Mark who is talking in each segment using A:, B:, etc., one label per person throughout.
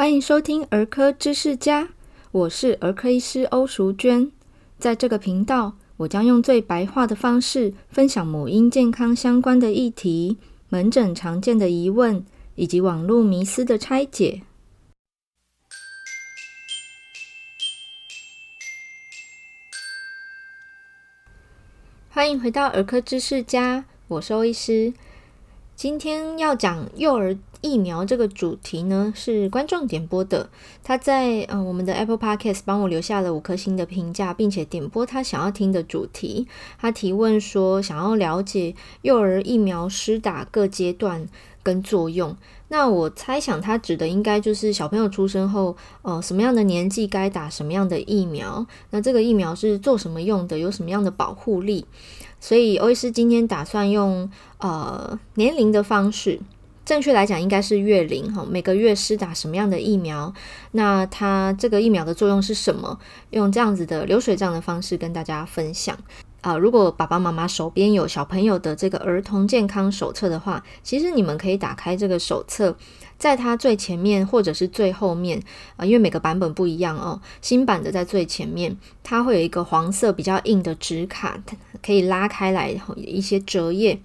A: 欢迎收听儿科知识家，我是儿科医师欧淑娟。在这个频道，我将用最白话的方式分享母婴健康相关的议题、门诊常见的疑问以及网络迷思的拆解。欢迎回到儿科知识家，我是欧医师。今天要讲幼儿疫苗这个主题呢，是观众点播的。他在呃我们的 Apple Podcast 帮我留下了五颗星的评价，并且点播他想要听的主题。他提问说，想要了解幼儿疫苗施打各阶段跟作用。那我猜想他指的应该就是小朋友出生后，呃什么样的年纪该打什么样的疫苗。那这个疫苗是做什么用的？有什么样的保护力？所以欧医师今天打算用呃年龄的方式，正确来讲应该是月龄哈，每个月施打什么样的疫苗，那它这个疫苗的作用是什么？用这样子的流水账的方式跟大家分享。啊、如果爸爸妈妈手边有小朋友的这个儿童健康手册的话，其实你们可以打开这个手册。在它最前面或者是最后面啊、因为每个版本不一样哦。新版的在最前面，它会有一个黄色比较硬的纸卡，可以拉开来一些折页。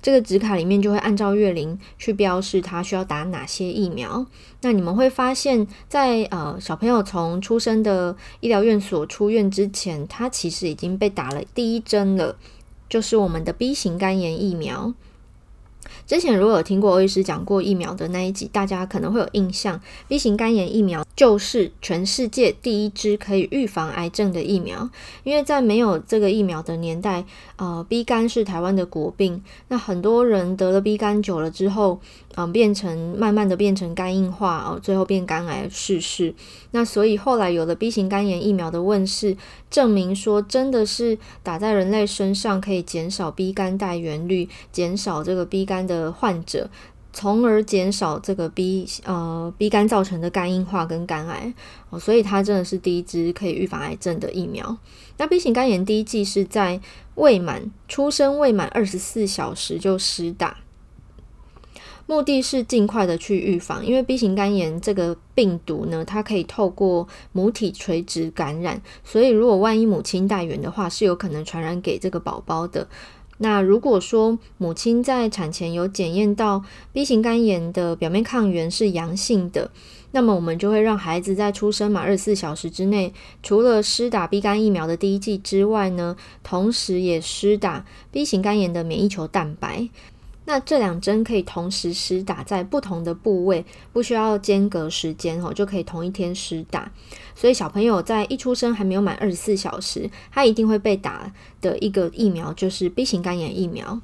A: 这个纸卡里面就会按照月龄去标示它需要打哪些疫苗。那你们会发现在，在呃小朋友从出生的医疗院所出院之前，他其实已经被打了第一针了，就是我们的 B 型肝炎疫苗。之前如果有听过欧医师讲过疫苗的那一集，大家可能会有印象。B 型肝炎疫苗就是全世界第一支可以预防癌症的疫苗，因为在没有这个疫苗的年代，呃，B 肝是台湾的国病。那很多人得了 B 肝久了之后，嗯、变成慢慢的变成肝硬化哦，最后变肝癌逝世。那所以后来有了 B 型肝炎疫苗的问世，证明说真的是打在人类身上可以减少 B 肝带原率，减少这个 B 肝的的患者，从而减少这个 B 呃 B 肝造成的肝硬化跟肝癌。所以它真的是第一支可以预防癌症的疫苗。那 B 型肝炎第一剂是在未满出生未满二十四小时就施打。目的是尽快的去预防，因为 B 型肝炎这个病毒呢，它可以透过母体垂直感染，所以如果万一母亲带原的话，是有可能传染给这个宝宝的。那如果说母亲在产前有检验到 B 型肝炎的表面抗原是阳性的，那么我们就会让孩子在出生满二十四小时之内，除了施打 B 肝疫苗的第一剂之外呢，同时也施打 B 型肝炎的免疫球蛋白。那这两针可以同时施打在不同的部位，不需要间隔时间哦，就可以同一天施打。所以小朋友在一出生还没有满二十四小时，他一定会被打的一个疫苗就是 B 型肝炎疫苗。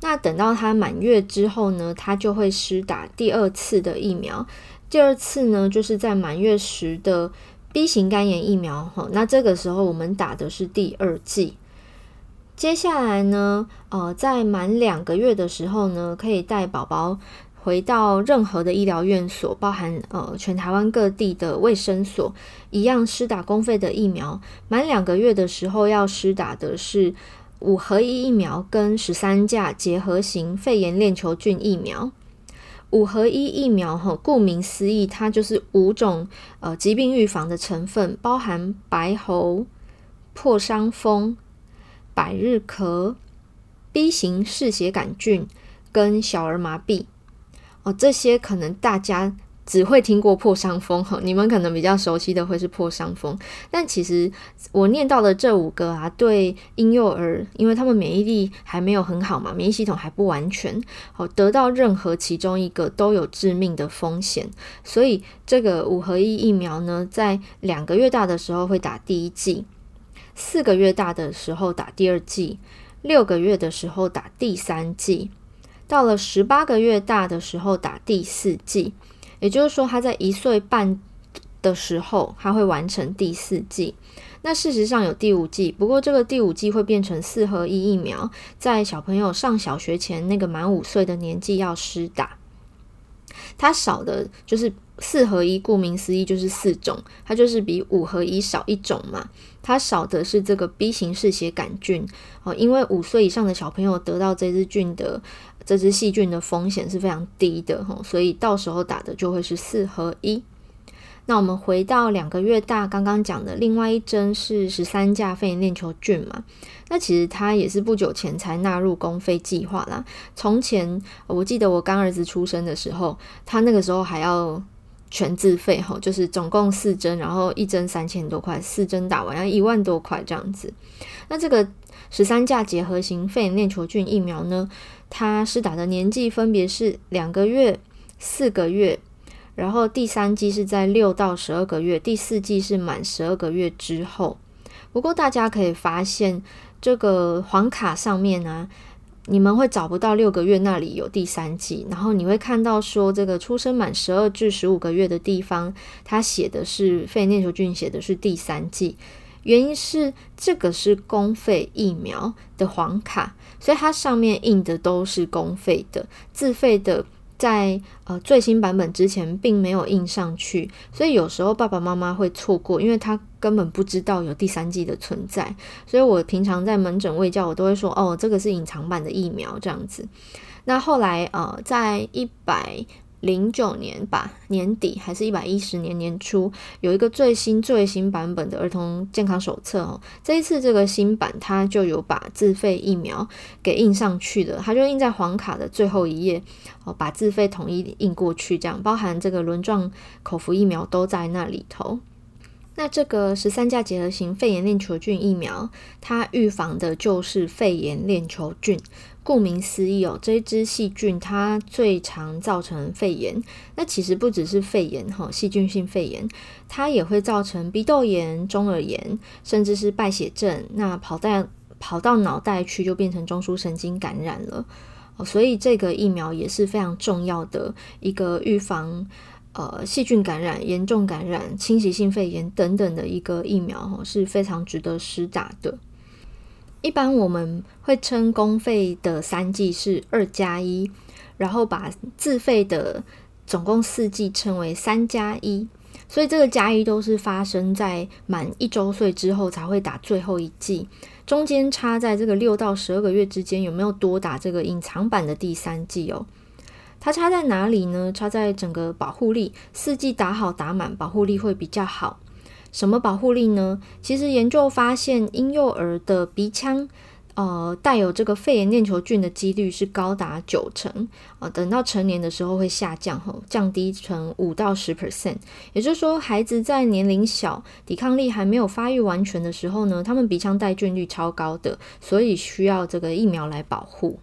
A: 那等到他满月之后呢，他就会施打第二次的疫苗。第二次呢，就是在满月时的 B 型肝炎疫苗哈。那这个时候我们打的是第二剂。接下来呢，呃，在满两个月的时候呢，可以带宝宝回到任何的医疗院所，包含呃全台湾各地的卫生所，一样施打公费的疫苗。满两个月的时候要施打的是五合一疫苗跟十三价结合型肺炎链球菌疫苗。五合一疫苗哈，顾名思义，它就是五种呃疾病预防的成分，包含白喉、破伤风。百日咳、B 型嗜血杆菌跟小儿麻痹。哦，这些可能大家只会听过破伤风哈，你们可能比较熟悉的会是破伤风，但其实我念到的这五个啊，对婴幼儿，因为他们免疫力还没有很好嘛，免疫系统还不完全，哦，得到任何其中一个都有致命的风险，所以这个五合一疫苗呢，在两个月大的时候会打第一剂。四个月大的时候打第二剂，六个月的时候打第三剂，到了十八个月大的时候打第四剂。也就是说，他在一岁半的时候，他会完成第四剂。那事实上有第五剂，不过这个第五剂会变成四合一疫苗，在小朋友上小学前那个满五岁的年纪要施打。它少的就是四合一，顾名思义就是四种，它就是比五合一少一种嘛。它少的是这个 B 型嗜血杆菌哦，因为五岁以上的小朋友得到这支菌的这支细菌的风险是非常低的哈，所以到时候打的就会是四合一。那我们回到两个月大，刚刚讲的另外一针是十三价肺炎链球菌嘛？那其实它也是不久前才纳入公费计划啦。从前我记得我干儿子出生的时候，他那个时候还要全自费哈，就是总共四针，然后一针三千多块，四针打完要一万多块这样子。那这个十三价结合型肺炎链球菌疫苗呢，它施打的年纪分别是两个月、四个月。然后第三剂是在六到十二个月，第四剂是满十二个月之后。不过大家可以发现，这个黄卡上面呢、你们会找不到六个月那里有第三季，然后你会看到说这个出生满十二至十五个月的地方，它写的是肺炎球菌，写的是第三季。原因是这个是公费疫苗的黄卡，所以它上面印的都是公费的，自费的。在呃最新版本之前并没有印上去，所以有时候爸爸妈妈会错过，因为他根本不知道有第三季的存在。所以我平常在门诊卫教，我都会说哦，这个是隐藏版的疫苗这样子。那后来呃，在一百。零九年吧，年底还是一百一十年年初，有一个最新最新版本的儿童健康手册哦。这一次这个新版，它就有把自费疫苗给印上去的，它就印在黄卡的最后一页哦，把自费统一印过去，这样包含这个轮状口服疫苗都在那里头。那这个十三价结合型肺炎链球菌疫苗，它预防的就是肺炎链球菌。顾名思义哦，这一支细菌它最常造成肺炎。那其实不只是肺炎哈，细菌性肺炎，它也会造成鼻窦炎、中耳炎，甚至是败血症。那跑到跑到脑袋去，就变成中枢神经感染了。所以这个疫苗也是非常重要的一个预防呃细菌感染、严重感染、侵袭性肺炎等等的一个疫苗哈，是非常值得施打的。一般我们会称公费的三季是二加一，然后把自费的总共四季称为三加一，所以这个加一都是发生在满一周岁之后才会打最后一剂，中间差在这个六到十二个月之间有没有多打这个隐藏版的第三剂哦？它差在哪里呢？差在整个保护力，四剂打好打满，保护力会比较好。什么保护力呢？其实研究发现，婴幼儿的鼻腔，呃，带有这个肺炎链球菌的几率是高达九成，啊、呃，等到成年的时候会下降，后降低成五到十 percent。也就是说，孩子在年龄小、抵抗力还没有发育完全的时候呢，他们鼻腔带菌率超高的，所以需要这个疫苗来保护。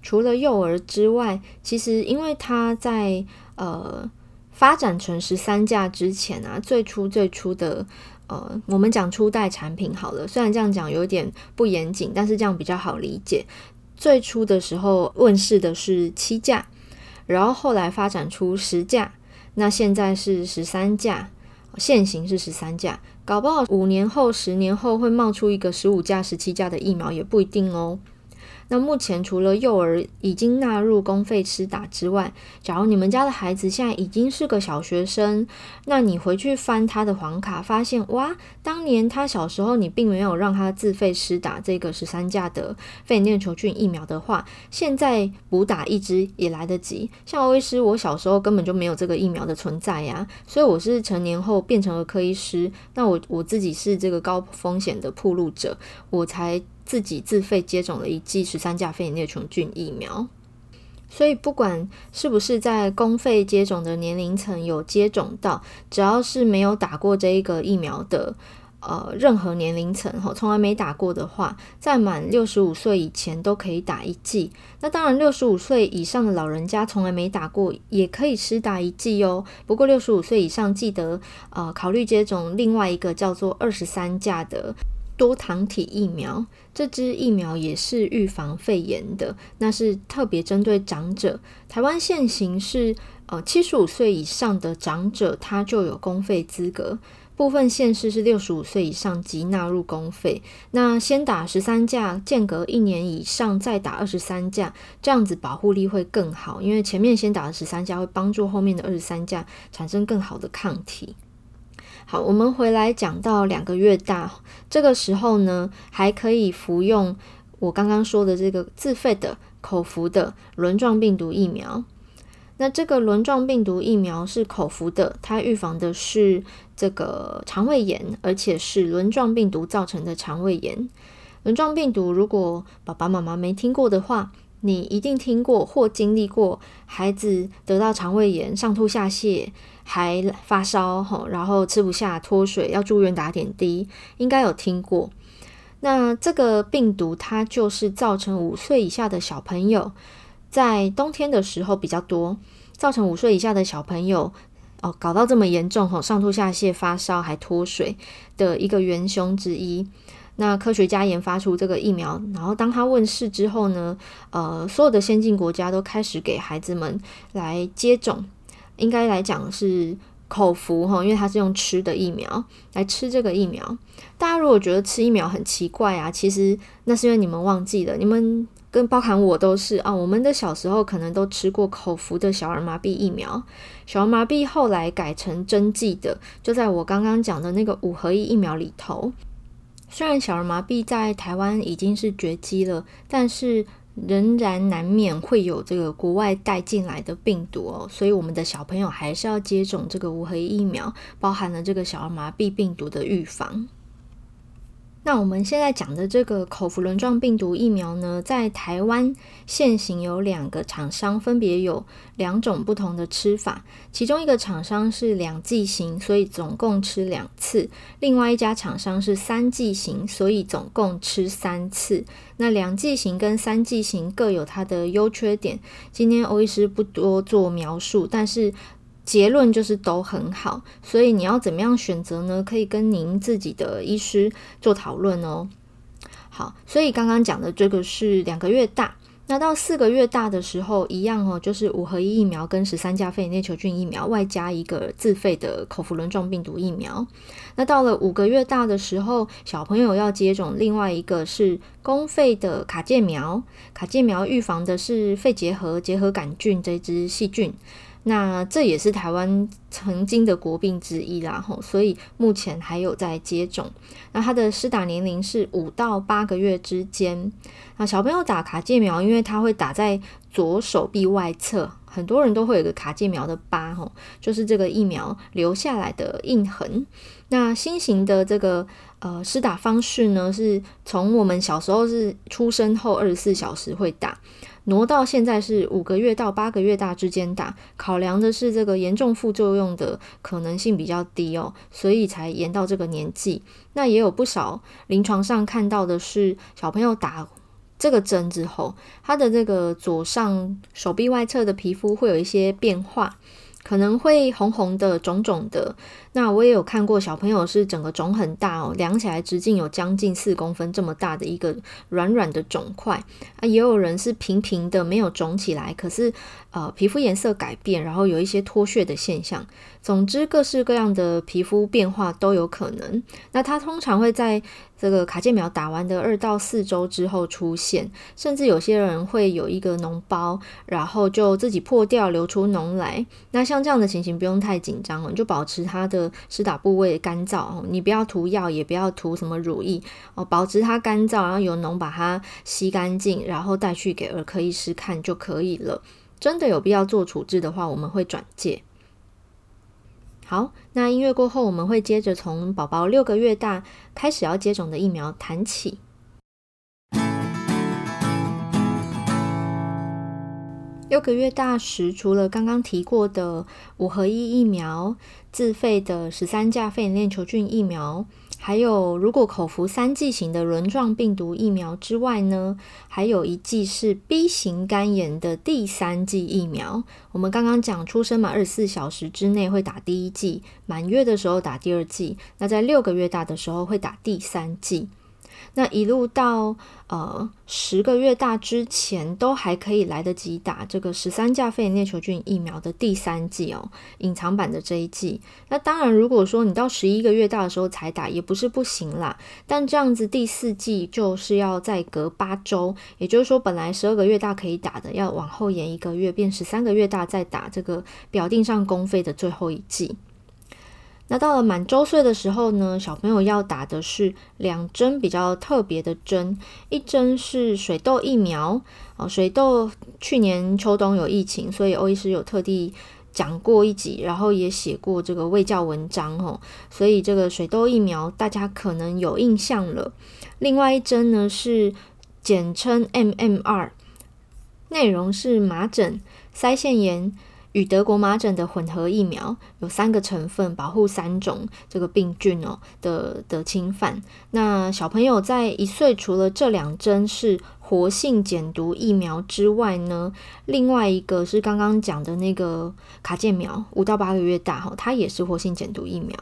A: 除了幼儿之外，其实因为他在呃。发展成十三价之前啊，最初最初的呃，我们讲初代产品好了，虽然这样讲有点不严谨，但是这样比较好理解。最初的时候问世的是七价，然后后来发展出十价，那现在是十三价，现行是十三价，搞不好五年后、十年后会冒出一个十五价、十七价的疫苗也不一定哦。那目前除了幼儿已经纳入公费施打之外，假如你们家的孩子现在已经是个小学生，那你回去翻他的黄卡，发现哇，当年他小时候你并没有让他自费施打这个十三价的肺炎链球菌疫苗的话，现在补打一支也来得及。像欧医师，我小时候根本就没有这个疫苗的存在呀，所以我是成年后变成了科医师，那我我自己是这个高风险的暴露者，我才。自己自费接种了一剂十三价肺炎链球菌疫苗，所以不管是不是在公费接种的年龄层有接种到，只要是没有打过这一个疫苗的，呃，任何年龄层哈，从来没打过的话，在满六十五岁以前都可以打一剂。那当然，六十五岁以上的老人家从来没打过，也可以施打一剂哦。不过六十五岁以上记得呃考虑接种另外一个叫做二十三价的。多糖体疫苗，这支疫苗也是预防肺炎的，那是特别针对长者。台湾现行是呃七十五岁以上的长者，他就有公费资格。部分县市是六十五岁以上即纳入公费。那先打十三价，间隔一年以上再打二十三价，这样子保护力会更好，因为前面先打的十三价会帮助后面的二十三价产生更好的抗体。好，我们回来讲到两个月大，这个时候呢，还可以服用我刚刚说的这个自费的口服的轮状病毒疫苗。那这个轮状病毒疫苗是口服的，它预防的是这个肠胃炎，而且是轮状病毒造成的肠胃炎。轮状病毒，如果爸爸妈妈没听过的话，你一定听过或经历过，孩子得到肠胃炎，上吐下泻，还发烧，然后吃不下，脱水，要住院打点滴，应该有听过。那这个病毒它就是造成五岁以下的小朋友。在冬天的时候比较多，造成五岁以下的小朋友哦，搞到这么严重吼，上吐下泻、发烧还脱水的一个元凶之一。那科学家研发出这个疫苗，然后当它问世之后呢，呃，所有的先进国家都开始给孩子们来接种，应该来讲是口服哈，因为它是用吃的疫苗来吃这个疫苗。大家如果觉得吃疫苗很奇怪啊，其实那是因为你们忘记了，你们。跟包含我都是啊，我们的小时候可能都吃过口服的小儿麻痹疫苗，小儿麻痹后来改成针剂的，就在我刚刚讲的那个五合一疫苗里头。虽然小儿麻痹在台湾已经是绝迹了，但是仍然难免会有这个国外带进来的病毒哦，所以我们的小朋友还是要接种这个五合一疫苗，包含了这个小儿麻痹病毒的预防。那我们现在讲的这个口服轮状病毒疫苗呢，在台湾现行有两个厂商，分别有两种不同的吃法。其中一个厂商是两剂型，所以总共吃两次；另外一家厂商是三剂型，所以总共吃三次。那两剂型跟三剂型各有它的优缺点，今天欧医师不多做描述，但是。结论就是都很好，所以你要怎么样选择呢？可以跟您自己的医师做讨论哦。好，所以刚刚讲的这个是两个月大，那到四个月大的时候一样哦，就是五合一疫苗跟十三价肺炎球菌疫苗，外加一个自费的口服轮状病毒疫苗。那到了五个月大的时候，小朋友要接种另外一个是公费的卡介苗，卡介苗预防的是肺结核结核杆菌这只细菌。那这也是台湾曾经的国病之一啦，吼，所以目前还有在接种。那它的施打年龄是五到八个月之间。那小朋友打卡介苗，因为它会打在左手臂外侧，很多人都会有个卡介苗的疤，吼，就是这个疫苗留下来的印痕。那新型的这个呃施打方式呢，是从我们小时候是出生后二十四小时会打。挪到现在是五个月到八个月大之间打，考量的是这个严重副作用的可能性比较低哦，所以才延到这个年纪。那也有不少临床上看到的是，小朋友打这个针之后，他的这个左上手臂外侧的皮肤会有一些变化。可能会红红的、肿肿的。那我也有看过小朋友是整个肿很大哦，量起来直径有将近四公分这么大的一个软软的肿块啊。也有人是平平的，没有肿起来，可是呃皮肤颜色改变，然后有一些脱屑的现象。总之，各式各样的皮肤变化都有可能。那它通常会在这个卡介苗打完的二到四周之后出现，甚至有些人会有一个脓包，然后就自己破掉，流出脓来。那像这样的情形不用太紧张哦，你就保持它的施打部位干燥哦，你不要涂药，也不要涂什么乳液哦，保持它干燥，然后有脓把它吸干净，然后带去给儿科医师看就可以了。真的有必要做处置的话，我们会转介。好，那音乐过后，我们会接着从宝宝六个月大开始要接种的疫苗谈起。六个月大时，除了刚刚提过的五合一疫苗、自费的十三价肺炎链球菌疫苗。还有，如果口服三剂型的轮状病毒疫苗之外呢，还有一剂是 B 型肝炎的第三剂疫苗。我们刚刚讲，出生满二十四小时之内会打第一剂，满月的时候打第二剂，那在六个月大的时候会打第三剂。那一路到呃十个月大之前，都还可以来得及打这个十三价肺炎链球菌疫苗的第三剂哦，隐藏版的这一剂。那当然，如果说你到十一个月大的时候才打，也不是不行啦。但这样子第四剂就是要再隔八周，也就是说，本来十二个月大可以打的，要往后延一个月，变十三个月大再打这个表定上公费的最后一剂。那到了满周岁的时候呢，小朋友要打的是两针比较特别的针，一针是水痘疫苗哦。水痘去年秋冬有疫情，所以欧医师有特地讲过一集，然后也写过这个卫教文章哦。所以这个水痘疫苗大家可能有印象了。另外一针呢是简称 MMR，内容是麻疹、腮腺炎。与德国麻疹的混合疫苗有三个成分，保护三种这个病菌哦的的侵犯。那小朋友在一岁，除了这两针是活性减毒疫苗之外呢，另外一个是刚刚讲的那个卡介苗，五到八个月大哈，它也是活性减毒疫苗。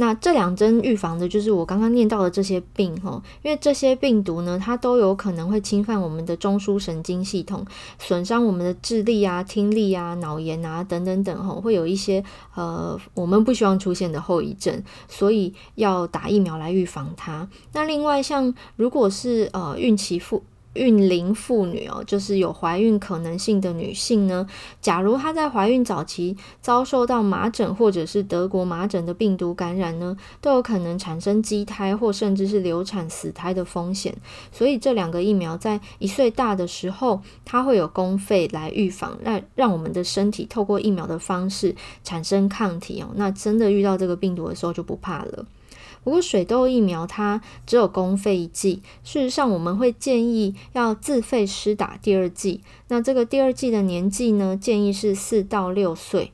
A: 那这两针预防的就是我刚刚念到的这些病哈，因为这些病毒呢，它都有可能会侵犯我们的中枢神经系统，损伤我们的智力啊、听力啊、脑炎啊等等等哈，会有一些呃我们不希望出现的后遗症，所以要打疫苗来预防它。那另外像如果是呃孕期妇。孕龄妇女哦，就是有怀孕可能性的女性呢。假如她在怀孕早期遭受到麻疹或者是德国麻疹的病毒感染呢，都有可能产生畸胎或甚至是流产死胎的风险。所以这两个疫苗在一岁大的时候，它会有公费来预防，让让我们的身体透过疫苗的方式产生抗体哦。那真的遇到这个病毒的时候就不怕了。不过水痘疫苗它只有公费一剂，事实上我们会建议要自费施打第二剂。那这个第二剂的年纪呢，建议是四到六岁。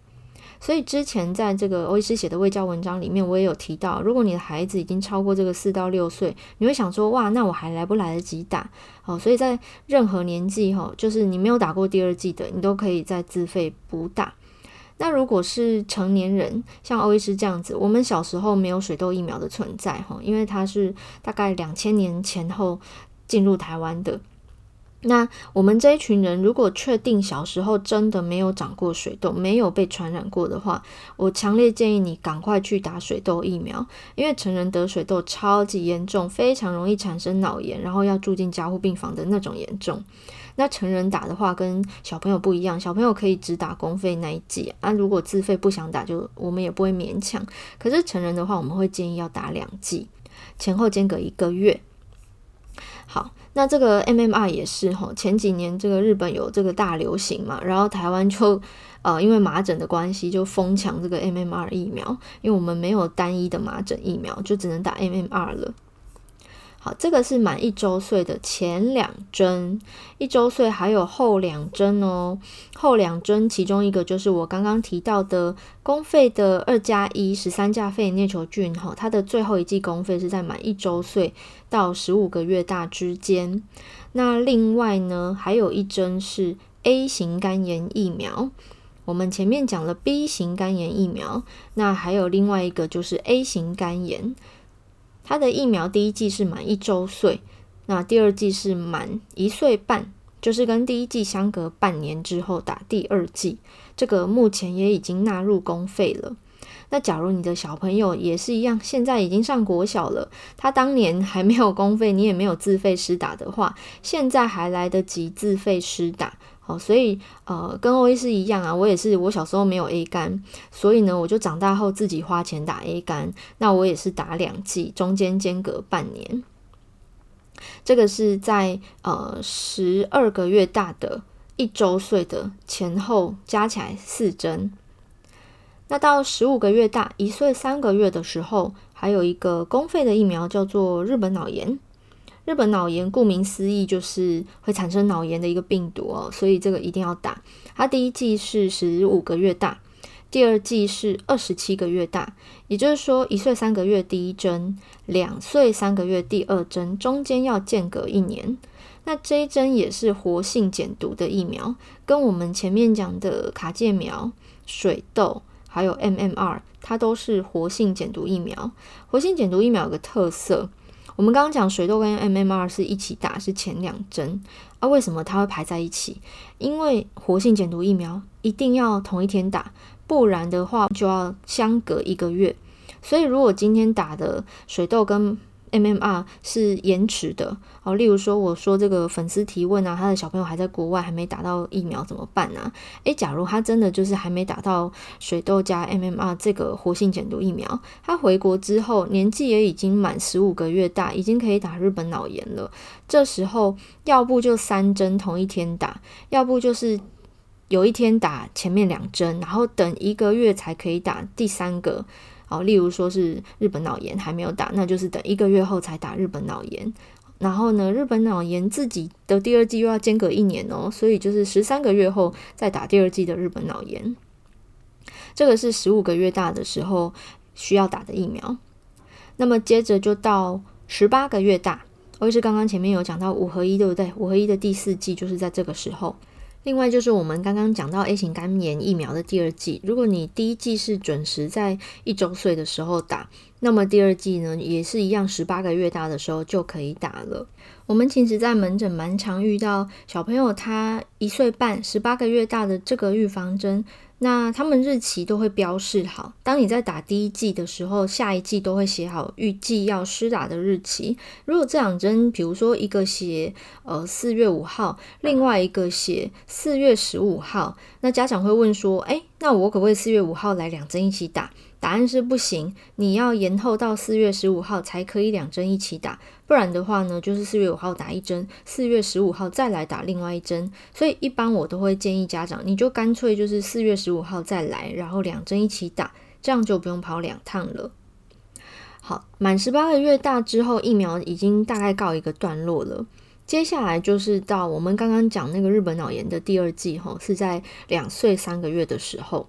A: 所以之前在这个欧医师写的卫教文章里面，我也有提到，如果你的孩子已经超过这个四到六岁，你会想说，哇，那我还来不来得及打？哦，所以在任何年纪哈，就是你没有打过第二剂的，你都可以再自费补打。那如果是成年人，像欧医师这样子，我们小时候没有水痘疫苗的存在哈，因为它是大概两千年前后进入台湾的。那我们这一群人，如果确定小时候真的没有长过水痘，没有被传染过的话，我强烈建议你赶快去打水痘疫苗，因为成人得水痘超级严重，非常容易产生脑炎，然后要住进加护病房的那种严重。那成人打的话跟小朋友不一样，小朋友可以只打公费那一剂啊，如果自费不想打，就我们也不会勉强。可是成人的话，我们会建议要打两剂，前后间隔一个月。好，那这个 MMR 也是齁，前几年这个日本有这个大流行嘛，然后台湾就呃因为麻疹的关系就疯抢这个 MMR 疫苗，因为我们没有单一的麻疹疫苗，就只能打 MMR 了。好，这个是满一周岁的前两针，一周岁还有后两针哦。后两针，其中一个就是我刚刚提到的公费的二加一十三价肺炎链球菌，哈，它的最后一剂公费是在满一周岁到十五个月大之间。那另外呢，还有一针是 A 型肝炎疫苗。我们前面讲了 B 型肝炎疫苗，那还有另外一个就是 A 型肝炎。它的疫苗第一剂是满一周岁，那第二剂是满一岁半，就是跟第一剂相隔半年之后打第二剂。这个目前也已经纳入公费了。那假如你的小朋友也是一样，现在已经上国小了，他当年还没有公费，你也没有自费施打的话，现在还来得及自费施打。好，所以呃，跟欧医师一样啊，我也是，我小时候没有 A 肝，所以呢，我就长大后自己花钱打 A 肝，那我也是打两剂，中间间隔半年。这个是在呃十二个月大的一周岁的前后加起来四针。那到十五个月大一岁三个月的时候，还有一个公费的疫苗叫做日本脑炎。日本脑炎顾名思义就是会产生脑炎的一个病毒哦，所以这个一定要打。它第一剂是十五个月大，第二剂是二十七个月大，也就是说一岁三个月第一针，两岁三个月第二针，中间要间隔一年。那这一针也是活性减毒的疫苗，跟我们前面讲的卡介苗、水痘还有 MMR，它都是活性减毒疫苗。活性减毒疫苗有个特色。我们刚刚讲水痘跟 MMR 是一起打，是前两针啊？为什么它会排在一起？因为活性减毒疫苗一定要同一天打，不然的话就要相隔一个月。所以如果今天打的水痘跟 MMR 是延迟的哦，例如说我说这个粉丝提问啊，他的小朋友还在国外还没打到疫苗怎么办呢？诶，假如他真的就是还没打到水痘加 MMR 这个活性减毒疫苗，他回国之后年纪也已经满十五个月大，已经可以打日本脑炎了。这时候要不就三针同一天打，要不就是有一天打前面两针，然后等一个月才可以打第三个。哦，例如说是日本脑炎还没有打，那就是等一个月后才打日本脑炎。然后呢，日本脑炎自己的第二季又要间隔一年哦，所以就是十三个月后再打第二季的日本脑炎。这个是十五个月大的时候需要打的疫苗。那么接着就到十八个月大，我也是刚刚前面有讲到五合一，对不对？五合一的第四季就是在这个时候。另外就是我们刚刚讲到 A 型肝炎疫苗的第二季，如果你第一季是准时在一周岁的时候打，那么第二季呢也是一样，十八个月大的时候就可以打了。我们其实，在门诊蛮常遇到小朋友，他一岁半、十八个月大的这个预防针。那他们日期都会标示好。当你在打第一剂的时候，下一剂都会写好预计要施打的日期。如果这两针，比如说一个写呃四月五号，另外一个写四月十五号，那家长会问说：诶，那我可不可以四月五号来两针一起打？答案是不行，你要延后到四月十五号才可以两针一起打，不然的话呢，就是四月五号打一针，四月十五号再来打另外一针。所以一般我都会建议家长，你就干脆就是四月十五号再来，然后两针一起打，这样就不用跑两趟了。好，满十八个月大之后，疫苗已经大概告一个段落了。接下来就是到我们刚刚讲那个日本脑炎的第二季，吼，是在两岁三个月的时候。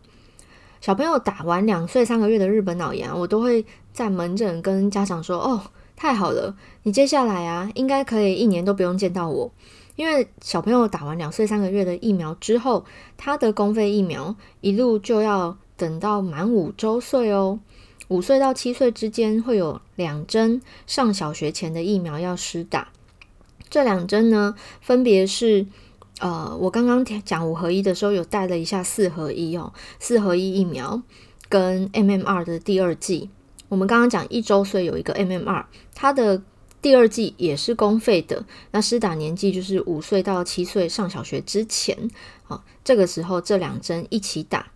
A: 小朋友打完两岁三个月的日本脑炎，我都会在门诊跟家长说：“哦，太好了，你接下来啊，应该可以一年都不用见到我，因为小朋友打完两岁三个月的疫苗之后，他的公费疫苗一路就要等到满五周岁哦，五岁到七岁之间会有两针上小学前的疫苗要施打，这两针呢，分别是。”呃，我刚刚讲五合一的时候，有带了一下四合一哦，四合一疫苗跟 MMR 的第二剂。我们刚刚讲一周岁有一个 MMR，它的第二剂也是公费的。那施打年纪就是五岁到七岁上小学之前，好，这个时候这两针一起打。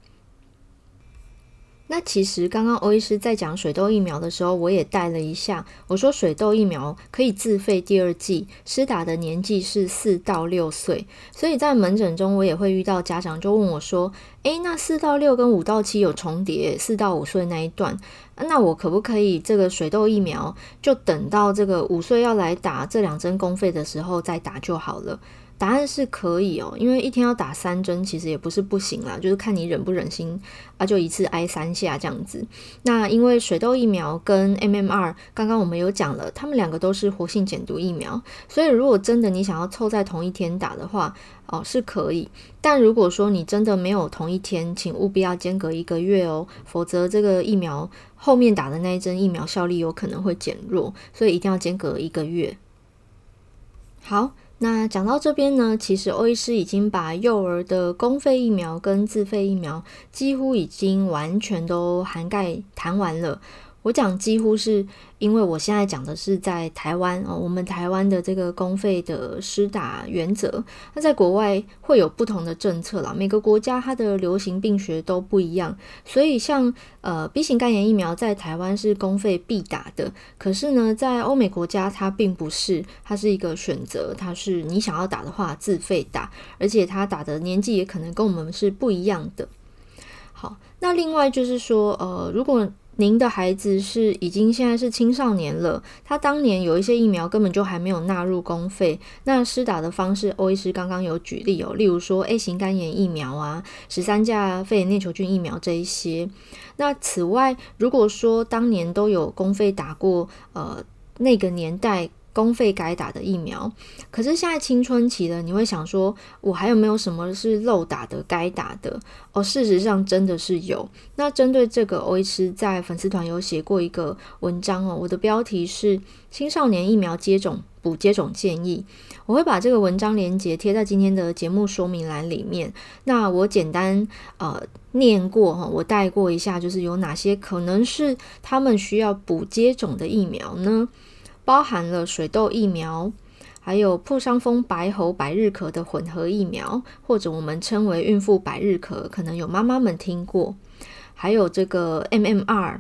A: 那其实刚刚欧医师在讲水痘疫苗的时候，我也带了一下。我说水痘疫苗可以自费第二剂，施打的年纪是四到六岁。所以在门诊中，我也会遇到家长就问我说：“诶，那四到六跟五到七有重叠，四到五岁那一段，那我可不可以这个水痘疫苗就等到这个五岁要来打这两针公费的时候再打就好了？”答案是可以哦，因为一天要打三针，其实也不是不行啦，就是看你忍不忍心啊，就一次挨三下这样子。那因为水痘疫苗跟 MMR，刚刚我们有讲了，他们两个都是活性减毒疫苗，所以如果真的你想要凑在同一天打的话，哦，是可以。但如果说你真的没有同一天，请务必要间隔一个月哦，否则这个疫苗后面打的那一针疫苗效力有可能会减弱，所以一定要间隔一个月。好。那讲到这边呢，其实欧医师已经把幼儿的公费疫苗跟自费疫苗几乎已经完全都涵盖谈完了。我讲几乎是因为我现在讲的是在台湾哦，我们台湾的这个公费的施打原则，那在国外会有不同的政策啦。每个国家它的流行病学都不一样，所以像呃 B 型肝炎疫苗在台湾是公费必打的，可是呢，在欧美国家它并不是，它是一个选择，它是你想要打的话自费打，而且它打的年纪也可能跟我们是不一样的。好，那另外就是说，呃，如果您的孩子是已经现在是青少年了，他当年有一些疫苗根本就还没有纳入公费，那施打的方式，欧医师刚刚有举例哦，例如说 A 型肝炎疫苗啊，十三价肺炎链球菌疫苗这一些。那此外，如果说当年都有公费打过，呃，那个年代。公费该打的疫苗，可是现在青春期了，你会想说，我还有没有什么是漏打的、该打的？哦，事实上真的是有。那针对这个，欧医师在粉丝团有写过一个文章哦，我的标题是《青少年疫苗接种补接种建议》，我会把这个文章连接贴在今天的节目说明栏里面。那我简单呃念过哈，我带过一下，就是有哪些可能是他们需要补接种的疫苗呢？包含了水痘疫苗，还有破伤风、白喉、百日咳的混合疫苗，或者我们称为孕妇百日咳，可能有妈妈们听过。还有这个 MMR，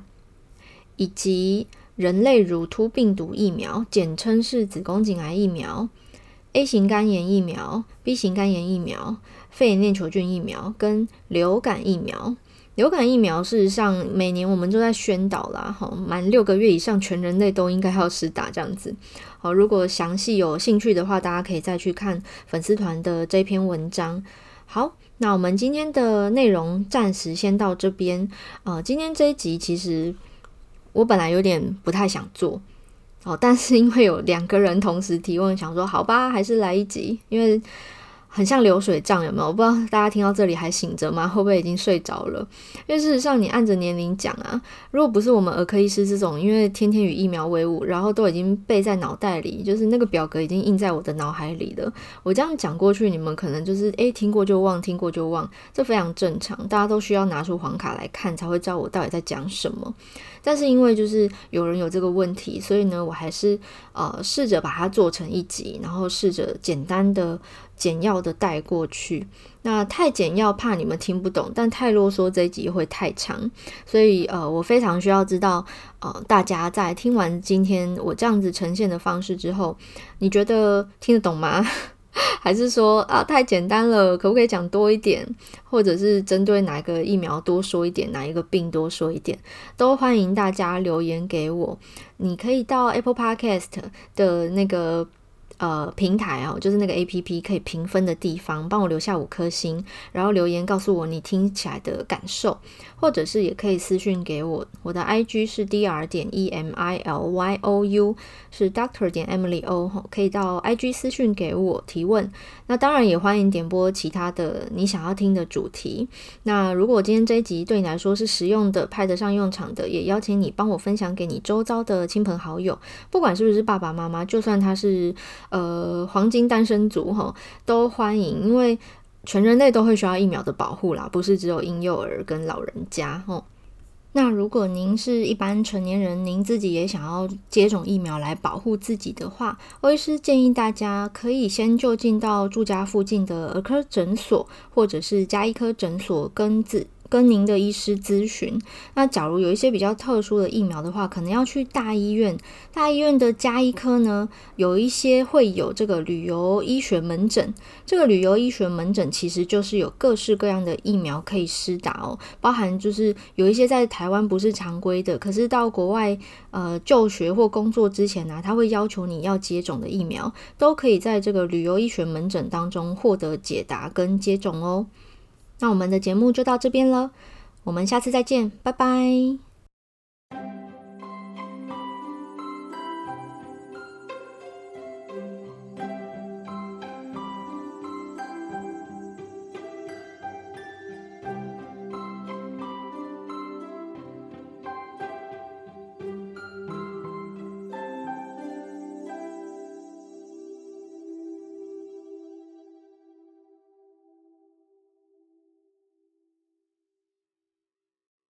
A: 以及人类乳突病毒疫苗，简称是子宫颈癌疫苗、A 型肝炎疫苗、B 型肝炎疫苗、肺炎链球菌疫苗跟流感疫苗。流感疫苗事实上每年我们都在宣导啦，哈，满六个月以上全人类都应该要施打这样子。好，如果详细有兴趣的话，大家可以再去看粉丝团的这篇文章。好，那我们今天的内容暂时先到这边。呃，今天这一集其实我本来有点不太想做，哦，但是因为有两个人同时提问，想说好吧，还是来一集，因为。很像流水账，有没有？我不知道大家听到这里还醒着吗？会不会已经睡着了？因为事实上，你按着年龄讲啊，如果不是我们儿科医师这种，因为天天与疫苗为伍，然后都已经背在脑袋里，就是那个表格已经印在我的脑海里了。我这样讲过去，你们可能就是诶，听过就忘，听过就忘，这非常正常。大家都需要拿出黄卡来看，才会知道我到底在讲什么。但是因为就是有人有这个问题，所以呢，我还是呃试着把它做成一集，然后试着简单的、简要的带过去。那太简要怕你们听不懂，但太啰嗦这一集会太长，所以呃我非常需要知道呃大家在听完今天我这样子呈现的方式之后，你觉得听得懂吗？还是说啊，太简单了，可不可以讲多一点？或者是针对哪一个疫苗多说一点，哪一个病多说一点，都欢迎大家留言给我。你可以到 Apple Podcast 的那个。呃，平台哦，就是那个 APP 可以评分的地方，帮我留下五颗星，然后留言告诉我你听起来的感受，或者是也可以私讯给我，我的 IG 是 Dr 点 E M I L Y O U，是 Doctor 点 Emily O，可以到 IG 私讯给我提问。那当然也欢迎点播其他的你想要听的主题。那如果今天这一集对你来说是实用的、派得上用场的，也邀请你帮我分享给你周遭的亲朋好友，不管是不是爸爸妈妈，就算他是。呃，黄金单身族哈，都欢迎，因为全人类都会需要疫苗的保护啦，不是只有婴幼儿跟老人家哈。那如果您是一般成年人，您自己也想要接种疫苗来保护自己的话，欧医师建议大家可以先就近到住家附近的儿科诊所，或者是家医科诊所跟自。跟您的医师咨询。那假如有一些比较特殊的疫苗的话，可能要去大医院。大医院的家医科呢，有一些会有这个旅游医学门诊。这个旅游医学门诊其实就是有各式各样的疫苗可以施打哦，包含就是有一些在台湾不是常规的，可是到国外呃就学或工作之前呢、啊，他会要求你要接种的疫苗，都可以在这个旅游医学门诊当中获得解答跟接种哦。那我们的节目就到这边了，我们下次再见，拜拜。